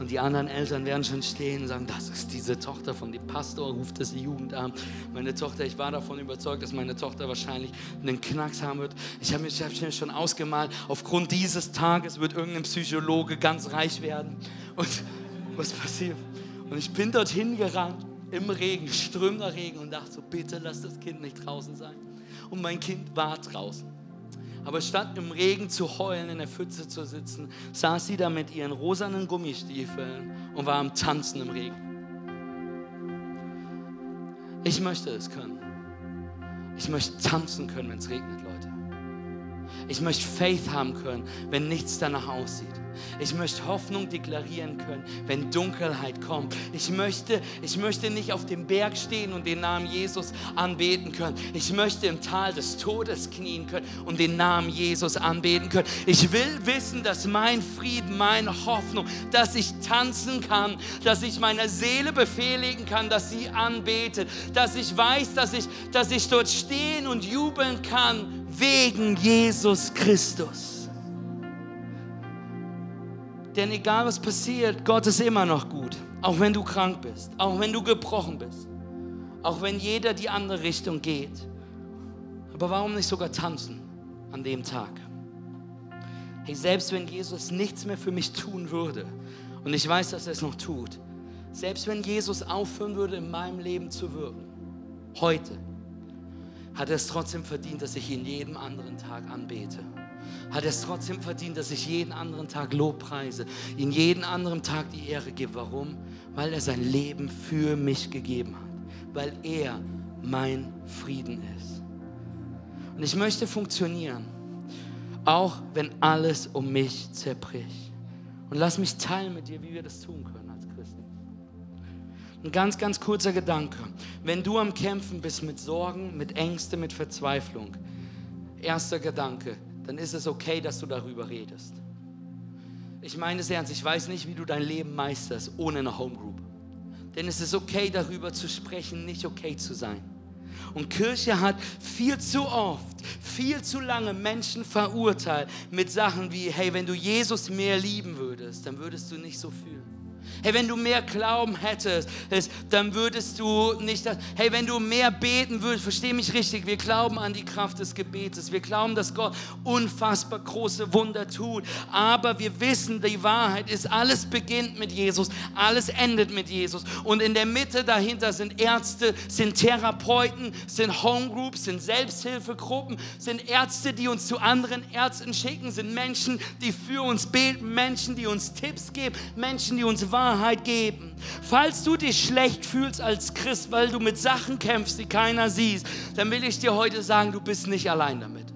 Und die anderen Eltern werden schon stehen und sagen, das ist diese Tochter von dem Pastor, ruft das Jugendamt. Meine Tochter, ich war davon überzeugt, dass meine Tochter wahrscheinlich einen Knacks haben wird. Ich habe mir, hab schon ausgemalt, aufgrund dieses Tages wird irgendein Psychologe ganz reich werden. Und <laughs> was passiert? Und ich bin dorthin gerannt, im Regen, strömender Regen und dachte so, bitte lass das Kind nicht draußen sein. Und mein Kind war draußen. Aber statt im Regen zu heulen, in der Pfütze zu sitzen, saß sie da mit ihren rosanen Gummistiefeln und war am Tanzen im Regen. Ich möchte es können. Ich möchte tanzen können, wenn es regnet, Leute. Ich möchte Faith haben können, wenn nichts danach aussieht. Ich möchte Hoffnung deklarieren können, wenn Dunkelheit kommt. Ich möchte, ich möchte nicht auf dem Berg stehen und den Namen Jesus anbeten können. Ich möchte im Tal des Todes knien können und den Namen Jesus anbeten können. Ich will wissen, dass mein Frieden, meine Hoffnung, dass ich tanzen kann, dass ich meiner Seele befehligen kann, dass sie anbetet, dass ich weiß, dass ich, dass ich dort stehen und jubeln kann wegen Jesus Christus. Denn egal was passiert, Gott ist immer noch gut. Auch wenn du krank bist, auch wenn du gebrochen bist, auch wenn jeder die andere Richtung geht. Aber warum nicht sogar tanzen an dem Tag? Hey, selbst wenn Jesus nichts mehr für mich tun würde, und ich weiß, dass er es noch tut, selbst wenn Jesus aufhören würde, in meinem Leben zu wirken, heute, hat er es trotzdem verdient, dass ich ihn jeden anderen Tag anbete hat er es trotzdem verdient, dass ich jeden anderen Tag Lob preise, ihn jeden anderen Tag die Ehre gebe. Warum? Weil er sein Leben für mich gegeben hat, weil er mein Frieden ist. Und ich möchte funktionieren, auch wenn alles um mich zerbricht. Und lass mich teilen mit dir, wie wir das tun können als Christen. Ein ganz, ganz kurzer Gedanke. Wenn du am Kämpfen bist mit Sorgen, mit Ängste, mit Verzweiflung, erster Gedanke, dann ist es okay, dass du darüber redest. Ich meine es ernst, ich weiß nicht, wie du dein Leben meisterst ohne eine Homegroup. Denn es ist okay, darüber zu sprechen, nicht okay zu sein. Und Kirche hat viel zu oft, viel zu lange Menschen verurteilt mit Sachen wie, hey, wenn du Jesus mehr lieben würdest, dann würdest du nicht so fühlen. Hey, wenn du mehr Glauben hättest, dann würdest du nicht. Hey, wenn du mehr beten würdest, versteh mich richtig, wir glauben an die Kraft des Gebetes. Wir glauben, dass Gott unfassbar große Wunder tut. Aber wir wissen, die Wahrheit ist, alles beginnt mit Jesus, alles endet mit Jesus. Und in der Mitte dahinter sind Ärzte, sind Therapeuten, sind Homegroups, sind Selbsthilfegruppen, sind Ärzte, die uns zu anderen Ärzten schicken, sind Menschen, die für uns beten, Menschen, die uns Tipps geben, Menschen, die uns Wahrheit Wahrheit geben. Falls du dich schlecht fühlst als Christ, weil du mit Sachen kämpfst, die keiner sieht, dann will ich dir heute sagen, du bist nicht allein damit.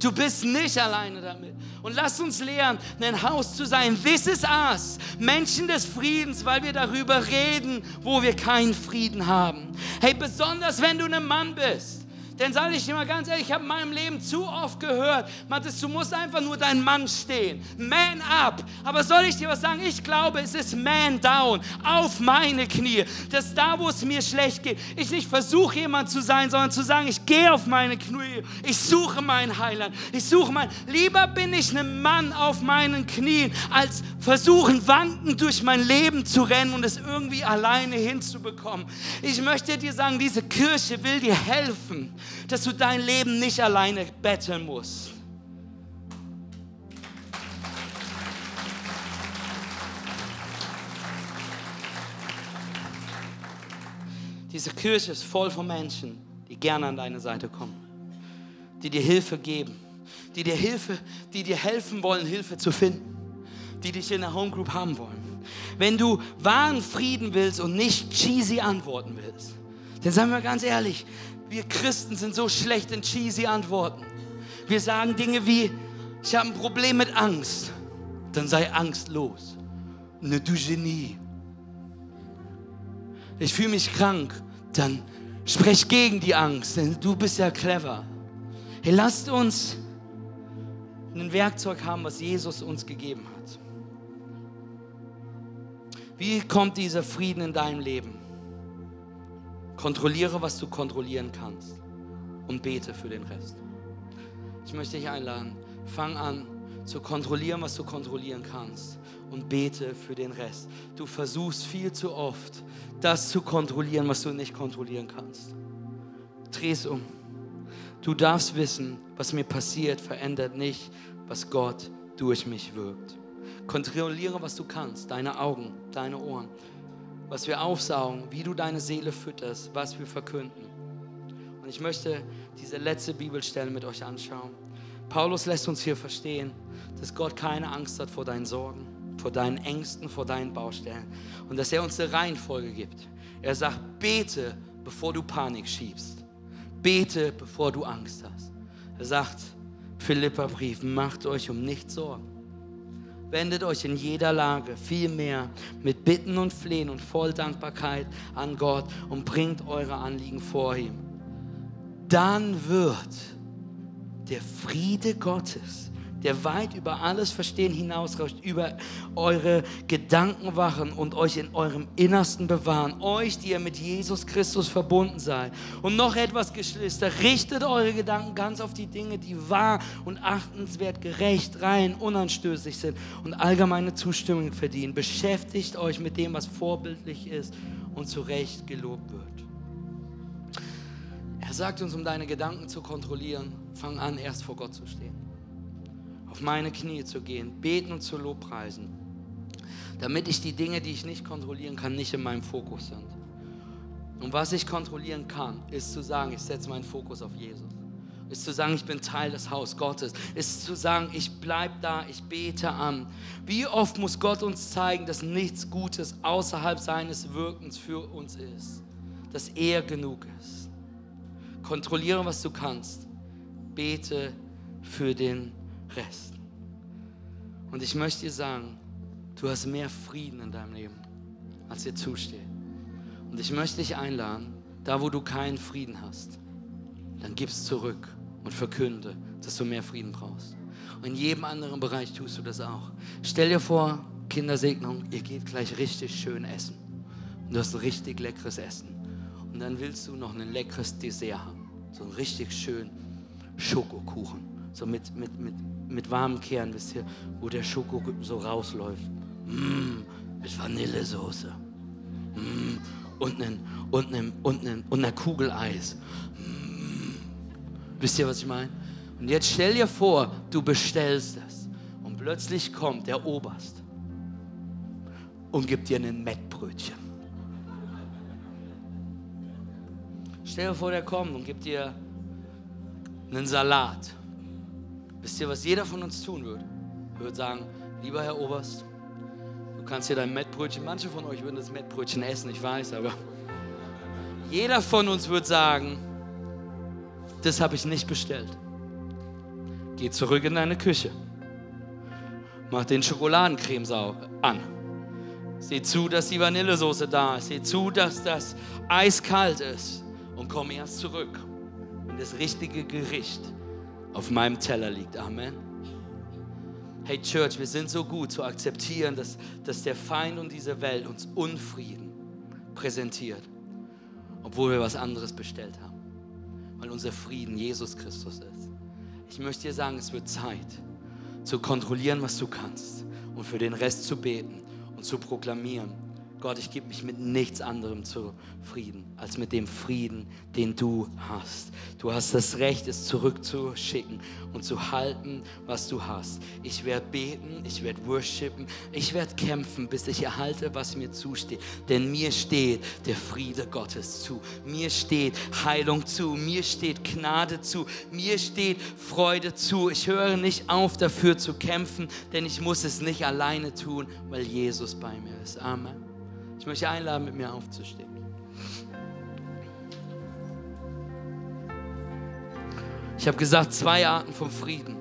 Du bist nicht alleine damit. Und lass uns lernen, ein Haus zu sein. This is us. Menschen des Friedens, weil wir darüber reden, wo wir keinen Frieden haben. Hey, besonders wenn du ein Mann bist. Denn sage ich dir mal ganz ehrlich, ich habe in meinem Leben zu oft gehört, Matthias, du musst einfach nur dein Mann stehen. Man up. Aber soll ich dir was sagen? Ich glaube, es ist man down. Auf meine Knie. Dass da, wo es mir schlecht geht, ich nicht versuche, jemand zu sein, sondern zu sagen, ich gehe auf meine Knie. Ich suche meinen Heiland. Ich suche mein. Lieber bin ich ein Mann auf meinen Knien, als versuchen, wankend durch mein Leben zu rennen und es irgendwie alleine hinzubekommen. Ich möchte dir sagen, diese Kirche will dir helfen dass du dein Leben nicht alleine betteln musst. Diese Kirche ist voll von Menschen, die gerne an deine Seite kommen, die dir Hilfe geben, die dir Hilfe, die dir helfen wollen, Hilfe zu finden, die dich in der Homegroup haben wollen. Wenn du wahren Frieden willst und nicht cheesy antworten willst, dann sagen wir ganz ehrlich, wir Christen sind so schlecht in cheesy Antworten. Wir sagen Dinge wie, ich habe ein Problem mit Angst. Dann sei angstlos. Ne du Genie. Ich fühle mich krank. Dann sprech gegen die Angst, denn du bist ja clever. Hey, lasst uns ein Werkzeug haben, was Jesus uns gegeben hat. Wie kommt dieser Frieden in deinem Leben? Kontrolliere, was du kontrollieren kannst und bete für den Rest. Ich möchte dich einladen, fang an zu kontrollieren, was du kontrollieren kannst und bete für den Rest. Du versuchst viel zu oft, das zu kontrollieren, was du nicht kontrollieren kannst. Dreh es um. Du darfst wissen, was mir passiert, verändert nicht, was Gott durch mich wirkt. Kontrolliere, was du kannst, deine Augen, deine Ohren, was wir aufsaugen, wie du deine Seele fütterst, was wir verkünden. Und ich möchte diese letzte Bibelstelle mit euch anschauen. Paulus lässt uns hier verstehen, dass Gott keine Angst hat vor deinen Sorgen, vor deinen Ängsten, vor deinen Baustellen und dass er uns eine Reihenfolge gibt. Er sagt, bete, bevor du Panik schiebst. Bete, bevor du Angst hast. Er sagt, Philippa-Brief, macht euch um nichts Sorgen. Wendet euch in jeder Lage vielmehr mit Bitten und Flehen und voll Dankbarkeit an Gott und bringt eure Anliegen vor ihm. Dann wird der Friede Gottes, der weit über alles Verstehen hinausreicht, über eure Gedanken wachen und euch in eurem Innersten bewahren. Euch, die ihr mit Jesus Christus verbunden seid. Und noch etwas, Geschwister, richtet eure Gedanken ganz auf die Dinge, die wahr und achtenswert, gerecht, rein, unanstößig sind und allgemeine Zustimmung verdienen. Beschäftigt euch mit dem, was vorbildlich ist und zu Recht gelobt wird. Er sagt uns, um deine Gedanken zu kontrollieren, fang an, erst vor Gott zu stehen auf meine Knie zu gehen, beten und zu Lobpreisen, damit ich die Dinge, die ich nicht kontrollieren kann, nicht in meinem Fokus sind. Und was ich kontrollieren kann, ist zu sagen, ich setze meinen Fokus auf Jesus. Ist zu sagen, ich bin Teil des Haus Gottes. Ist zu sagen, ich bleibe da, ich bete an. Wie oft muss Gott uns zeigen, dass nichts Gutes außerhalb seines Wirkens für uns ist. Dass er genug ist. Kontrolliere, was du kannst. Bete für den Rest. Und ich möchte dir sagen, du hast mehr Frieden in deinem Leben, als dir zusteht. Und ich möchte dich einladen, da wo du keinen Frieden hast, dann gib's zurück und verkünde, dass du mehr Frieden brauchst. Und in jedem anderen Bereich tust du das auch. Stell dir vor, Kindersegnung, ihr geht gleich richtig schön essen. Und du hast ein richtig leckeres Essen. Und dann willst du noch ein leckeres Dessert haben. So einen richtig schönen Schokokuchen. So mit, mit, mit mit warmen Kern, wisst ihr, wo der Schoko so rausläuft. Mm, mit Vanillesoße. Mm, und, einen, und, einen, und, einen, und einer Kugel Eis. Mm. Wisst ihr, was ich meine? Und jetzt stell dir vor, du bestellst es. Und plötzlich kommt der Oberst und gibt dir ein Mettbrötchen. Stell dir vor, der kommt und gibt dir einen Salat Wisst ihr, was jeder von uns tun würde? Er würde sagen, lieber Herr Oberst, du kannst hier dein Mettbrötchen, manche von euch würden das Mettbrötchen essen, ich weiß, aber jeder von uns würde sagen, das habe ich nicht bestellt. Geh zurück in deine Küche. Mach den Schokoladencreme an. Sieh zu, dass die Vanillesoße da ist. Sieh zu, dass das eiskalt ist. Und komm erst zurück. Und das richtige Gericht auf meinem Teller liegt. Amen. Hey Church, wir sind so gut zu akzeptieren, dass, dass der Feind und diese Welt uns Unfrieden präsentiert, obwohl wir was anderes bestellt haben, weil unser Frieden Jesus Christus ist. Ich möchte dir sagen, es wird Zeit zu kontrollieren, was du kannst und für den Rest zu beten und zu proklamieren Gott, ich gebe mich mit nichts anderem zufrieden, als mit dem Frieden, den du hast. Du hast das Recht, es zurückzuschicken und zu halten, was du hast. Ich werde beten, ich werde worshipen, ich werde kämpfen, bis ich erhalte, was mir zusteht. Denn mir steht der Friede Gottes zu. Mir steht Heilung zu. Mir steht Gnade zu. Mir steht Freude zu. Ich höre nicht auf, dafür zu kämpfen, denn ich muss es nicht alleine tun, weil Jesus bei mir ist. Amen. Ich möchte einladen, mit mir aufzustehen. Ich habe gesagt, zwei Arten von Frieden.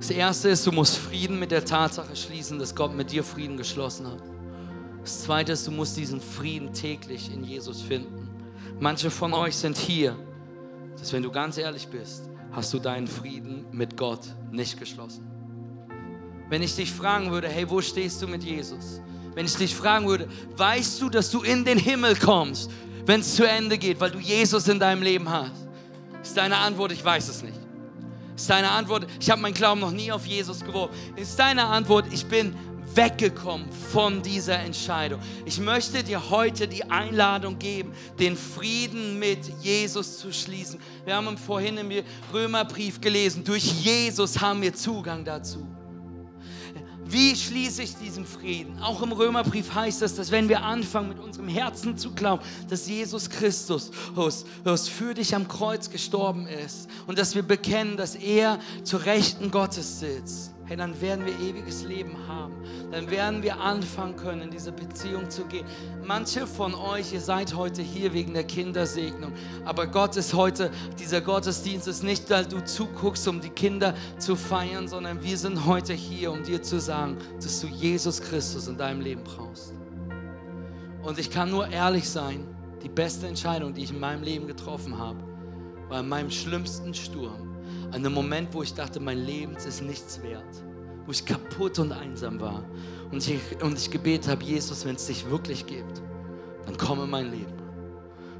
Das erste ist, du musst Frieden mit der Tatsache schließen, dass Gott mit dir Frieden geschlossen hat. Das zweite ist, du musst diesen Frieden täglich in Jesus finden. Manche von euch sind hier, dass wenn du ganz ehrlich bist, hast du deinen Frieden mit Gott nicht geschlossen. Wenn ich dich fragen würde, hey, wo stehst du mit Jesus? Wenn ich dich fragen würde, weißt du, dass du in den Himmel kommst, wenn es zu Ende geht, weil du Jesus in deinem Leben hast? Ist deine Antwort, ich weiß es nicht. Ist deine Antwort, ich habe meinen Glauben noch nie auf Jesus geworfen? Ist deine Antwort, ich bin weggekommen von dieser Entscheidung. Ich möchte dir heute die Einladung geben, den Frieden mit Jesus zu schließen. Wir haben vorhin im Römerbrief gelesen, durch Jesus haben wir Zugang dazu. Wie schließe ich diesen Frieden? Auch im Römerbrief heißt es, dass wenn wir anfangen, mit unserem Herzen zu glauben, dass Jesus Christus für dich am Kreuz gestorben ist und dass wir bekennen, dass er zur Rechten Gottes sitzt, hey, dann werden wir ewiges Leben haben. Dann werden wir anfangen können, in diese Beziehung zu gehen. Manche von euch, ihr seid heute hier wegen der Kindersegnung, aber Gott ist heute, dieser Gottesdienst ist nicht, weil du zuguckst, um die Kinder zu feiern, sondern wir sind heute hier, um dir zu sagen, dass du Jesus Christus in deinem Leben brauchst. Und ich kann nur ehrlich sein, die beste Entscheidung, die ich in meinem Leben getroffen habe, war in meinem schlimmsten Sturm an einem Moment, wo ich dachte, mein Leben ist nichts wert, wo ich kaputt und einsam war und ich, und ich gebetet habe, Jesus, wenn es dich wirklich gibt, dann komme mein Leben.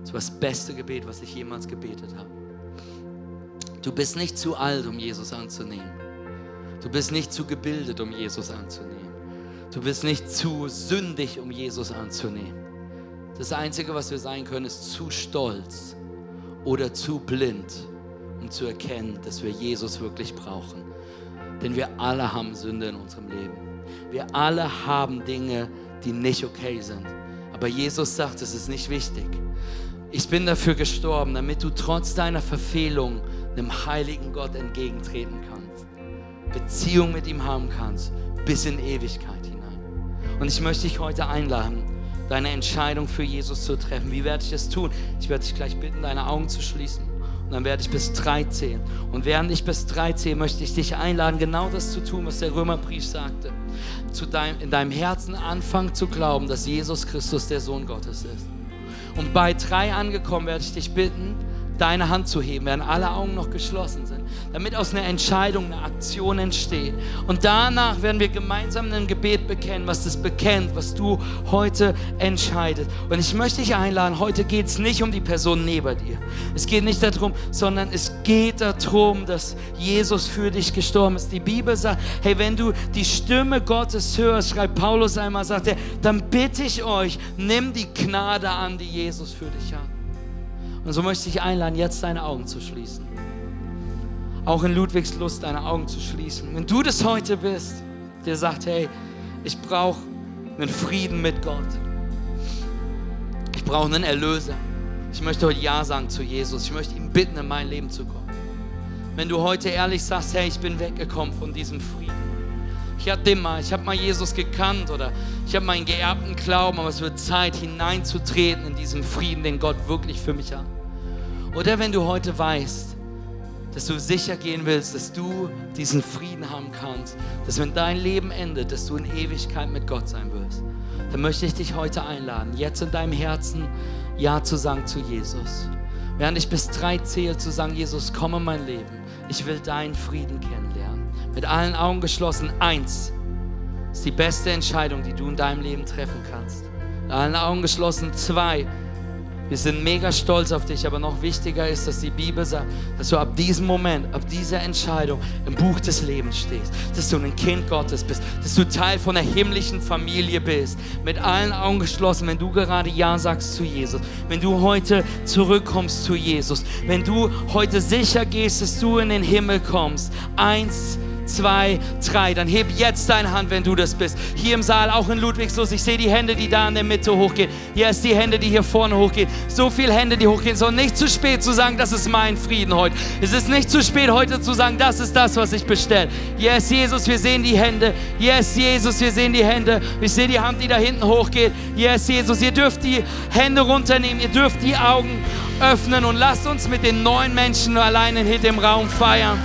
Das war das beste Gebet, was ich jemals gebetet habe. Du bist nicht zu alt, um Jesus anzunehmen. Du bist nicht zu gebildet, um Jesus anzunehmen. Du bist nicht zu sündig, um Jesus anzunehmen. Das Einzige, was wir sein können, ist zu stolz oder zu blind, um zu erkennen, dass wir Jesus wirklich brauchen. Denn wir alle haben Sünde in unserem Leben. Wir alle haben Dinge, die nicht okay sind. Aber Jesus sagt, es ist nicht wichtig. Ich bin dafür gestorben, damit du trotz deiner Verfehlung einem heiligen Gott entgegentreten kannst. Beziehung mit ihm haben kannst, bis in Ewigkeit hinein. Und ich möchte dich heute einladen, deine Entscheidung für Jesus zu treffen. Wie werde ich es tun? Ich werde dich gleich bitten, deine Augen zu schließen. Und dann werde ich bis drei zählen. Und während ich bis drei zähle, möchte ich dich einladen, genau das zu tun, was der Römerbrief sagte. Dein, in deinem Herzen anfangen zu glauben, dass Jesus Christus der Sohn Gottes ist. Und bei drei angekommen werde ich dich bitten, deine Hand zu heben, während alle Augen noch geschlossen sind, damit aus einer Entscheidung eine Aktion entsteht. Und danach werden wir gemeinsam ein Gebet bekennen, was das bekennt, was du heute entscheidest. Und ich möchte dich einladen, heute geht es nicht um die Person neben dir. Es geht nicht darum, sondern es geht darum, dass Jesus für dich gestorben ist. Die Bibel sagt, hey, wenn du die Stimme Gottes hörst, schreibt Paulus einmal, sagt er, dann bitte ich euch, nimm die Gnade an, die Jesus für dich hat. Und so möchte ich einladen, jetzt deine Augen zu schließen. Auch in Ludwigslust deine Augen zu schließen. Wenn du das heute bist, der sagt, hey, ich brauche einen Frieden mit Gott. Ich brauche einen Erlöser. Ich möchte heute Ja sagen zu Jesus. Ich möchte ihn bitten, in mein Leben zu kommen. Wenn du heute ehrlich sagst, hey, ich bin weggekommen von diesem Frieden. Ich hatte mal, ich habe mal Jesus gekannt oder ich habe meinen geerbten Glauben, aber es wird Zeit hineinzutreten in diesen Frieden, den Gott wirklich für mich hat. Oder wenn du heute weißt, dass du sicher gehen willst, dass du diesen Frieden haben kannst, dass wenn dein Leben endet, dass du in Ewigkeit mit Gott sein wirst, dann möchte ich dich heute einladen, jetzt in deinem Herzen Ja zu sagen zu Jesus. Während ich bis drei zähle, zu sagen, Jesus, komm in mein Leben. Ich will deinen Frieden kennenlernen mit allen Augen geschlossen. Eins ist die beste Entscheidung, die du in deinem Leben treffen kannst. Mit allen Augen geschlossen. Zwei, wir sind mega stolz auf dich, aber noch wichtiger ist, dass die Bibel sagt, dass du ab diesem Moment, ab dieser Entscheidung im Buch des Lebens stehst, dass du ein Kind Gottes bist, dass du Teil von der himmlischen Familie bist. Mit allen Augen geschlossen, wenn du gerade Ja sagst zu Jesus, wenn du heute zurückkommst zu Jesus, wenn du heute sicher gehst, dass du in den Himmel kommst. Eins, zwei, drei. Dann heb jetzt deine Hand, wenn du das bist. Hier im Saal, auch in Ludwigslust. Ich sehe die Hände, die da in der Mitte hochgehen. Hier ist die Hände, die hier vorne hochgehen. So viele Hände, die hochgehen. Es ist nicht zu spät zu sagen, das ist mein Frieden heute. Es ist nicht zu spät heute zu sagen, das ist das, was ich bestelle. Yes, Jesus, wir sehen die Hände. Yes, Jesus, wir sehen die Hände. Ich sehe die Hand, die da hinten hochgeht. Yes, Jesus, ihr dürft die Hände runternehmen. Ihr dürft die Augen öffnen und lasst uns mit den neuen Menschen alleine hinter dem Raum feiern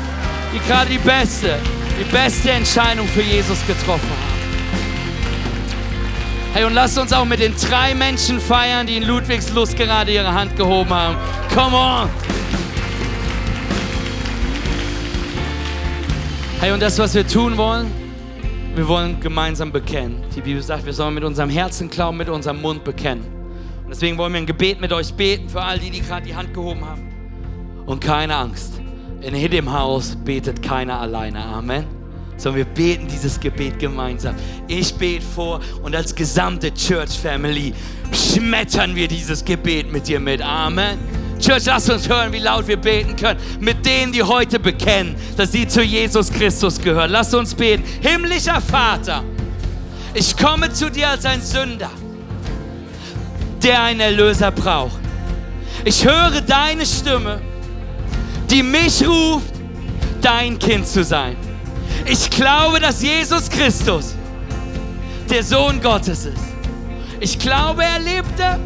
die gerade die beste, die beste Entscheidung für Jesus getroffen haben. Hey, und lasst uns auch mit den drei Menschen feiern, die in Ludwigslust gerade ihre Hand gehoben haben. Come on! Hey, und das, was wir tun wollen, wir wollen gemeinsam bekennen. Die Bibel sagt, wir sollen mit unserem Herzen glauben, mit unserem Mund bekennen. Und deswegen wollen wir ein Gebet mit euch beten für all die, die gerade die Hand gehoben haben. Und keine Angst in jedem Haus betet keiner alleine. Amen. Sondern wir beten dieses Gebet gemeinsam. Ich bete vor und als gesamte Church Family schmettern wir dieses Gebet mit dir mit. Amen. Church, lass uns hören, wie laut wir beten können. Mit denen, die heute bekennen, dass sie zu Jesus Christus gehören. Lass uns beten. Himmlischer Vater, ich komme zu dir als ein Sünder, der einen Erlöser braucht. Ich höre deine Stimme, die mich ruft, dein Kind zu sein. Ich glaube, dass Jesus Christus der Sohn Gottes ist. Ich glaube, er lebte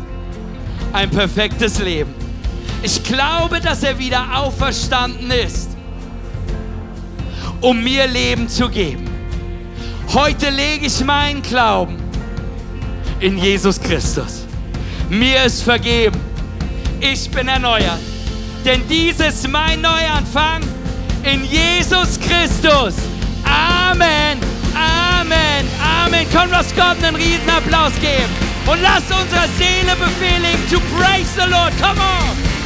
ein perfektes Leben. Ich glaube, dass er wieder auferstanden ist, um mir Leben zu geben. Heute lege ich meinen Glauben in Jesus Christus. Mir ist vergeben. Ich bin erneuert. Denn dies ist mein Neuanfang in Jesus Christus. Amen. Amen. Amen. Komm, lass Gott einen riesen Applaus geben. Und lass unserer Seele befehligen to praise the Lord. Come on.